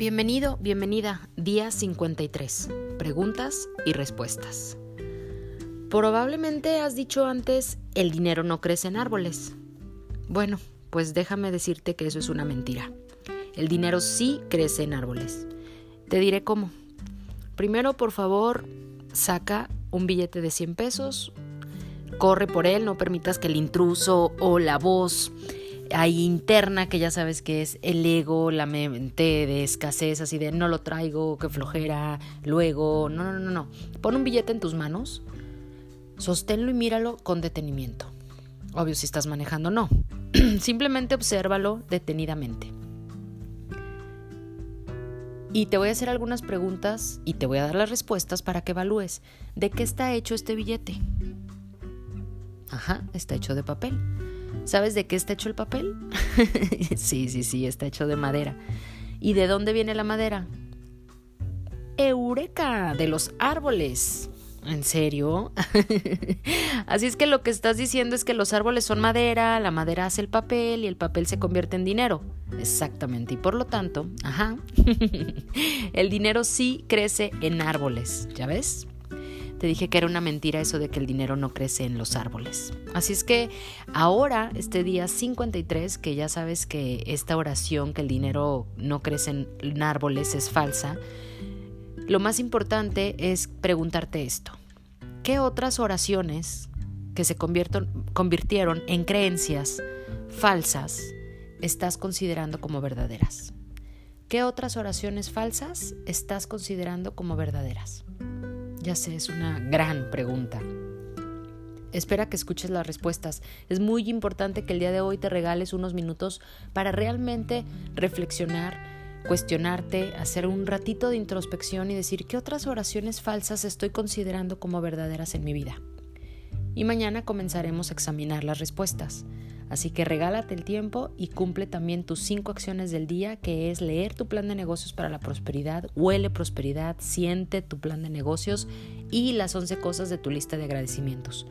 Bienvenido, bienvenida, día 53. Preguntas y respuestas. Probablemente has dicho antes, el dinero no crece en árboles. Bueno, pues déjame decirte que eso es una mentira. El dinero sí crece en árboles. Te diré cómo. Primero, por favor, saca un billete de 100 pesos, corre por él, no permitas que el intruso o la voz hay interna que ya sabes que es el ego, la mente de escasez, así de no lo traigo, que flojera, luego, no, no, no, no. Pon un billete en tus manos, sosténlo y míralo con detenimiento. Obvio, si estás manejando, no. Simplemente obsérvalo detenidamente. Y te voy a hacer algunas preguntas y te voy a dar las respuestas para que evalúes de qué está hecho este billete. Ajá, está hecho de papel. ¿Sabes de qué está hecho el papel? sí, sí, sí, está hecho de madera. ¿Y de dónde viene la madera? Eureka, de los árboles. ¿En serio? Así es que lo que estás diciendo es que los árboles son madera, la madera hace el papel y el papel se convierte en dinero. Exactamente. Y por lo tanto, ajá, el dinero sí crece en árboles. ¿Ya ves? Te dije que era una mentira eso de que el dinero no crece en los árboles. Así es que ahora, este día 53, que ya sabes que esta oración, que el dinero no crece en árboles, es falsa, lo más importante es preguntarte esto. ¿Qué otras oraciones que se convirtieron en creencias falsas estás considerando como verdaderas? ¿Qué otras oraciones falsas estás considerando como verdaderas? Ya sé, es una gran pregunta. Espera que escuches las respuestas. Es muy importante que el día de hoy te regales unos minutos para realmente reflexionar, cuestionarte, hacer un ratito de introspección y decir qué otras oraciones falsas estoy considerando como verdaderas en mi vida. Y mañana comenzaremos a examinar las respuestas. Así que regálate el tiempo y cumple también tus cinco acciones del día, que es leer tu plan de negocios para la prosperidad, huele prosperidad, siente tu plan de negocios y las once cosas de tu lista de agradecimientos.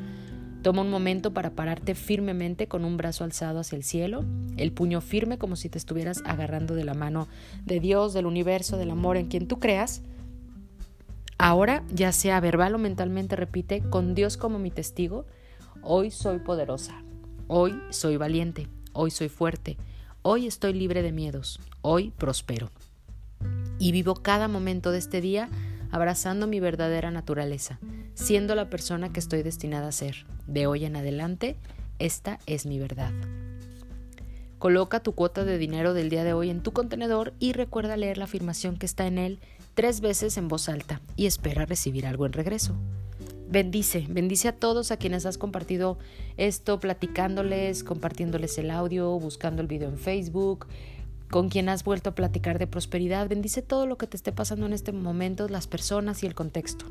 Toma un momento para pararte firmemente con un brazo alzado hacia el cielo, el puño firme como si te estuvieras agarrando de la mano de Dios, del universo, del amor en quien tú creas. Ahora, ya sea verbal o mentalmente, repite, con Dios como mi testigo, hoy soy poderosa. Hoy soy valiente, hoy soy fuerte, hoy estoy libre de miedos, hoy prospero. Y vivo cada momento de este día abrazando mi verdadera naturaleza, siendo la persona que estoy destinada a ser. De hoy en adelante, esta es mi verdad. Coloca tu cuota de dinero del día de hoy en tu contenedor y recuerda leer la afirmación que está en él tres veces en voz alta y espera recibir algo en regreso bendice, bendice a todos a quienes has compartido esto, platicándoles, compartiéndoles el audio, buscando el video en Facebook, con quien has vuelto a platicar de prosperidad. Bendice todo lo que te esté pasando en este momento, las personas y el contexto.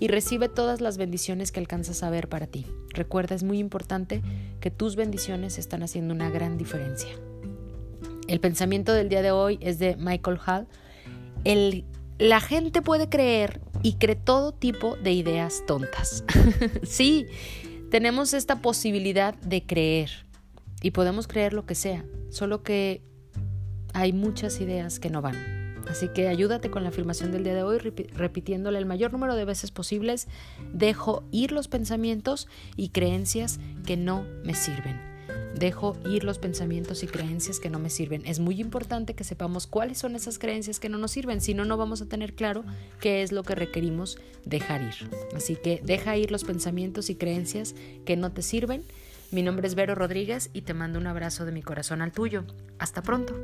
Y recibe todas las bendiciones que alcanzas a ver para ti. Recuerda, es muy importante que tus bendiciones están haciendo una gran diferencia. El pensamiento del día de hoy es de Michael Hall. La gente puede creer y cree todo tipo de ideas tontas. sí, tenemos esta posibilidad de creer y podemos creer lo que sea, solo que hay muchas ideas que no van. Así que ayúdate con la afirmación del día de hoy repitiéndole el mayor número de veces posibles. Dejo ir los pensamientos y creencias que no me sirven. Dejo ir los pensamientos y creencias que no me sirven. Es muy importante que sepamos cuáles son esas creencias que no nos sirven, si no, no vamos a tener claro qué es lo que requerimos dejar ir. Así que deja ir los pensamientos y creencias que no te sirven. Mi nombre es Vero Rodríguez y te mando un abrazo de mi corazón al tuyo. Hasta pronto.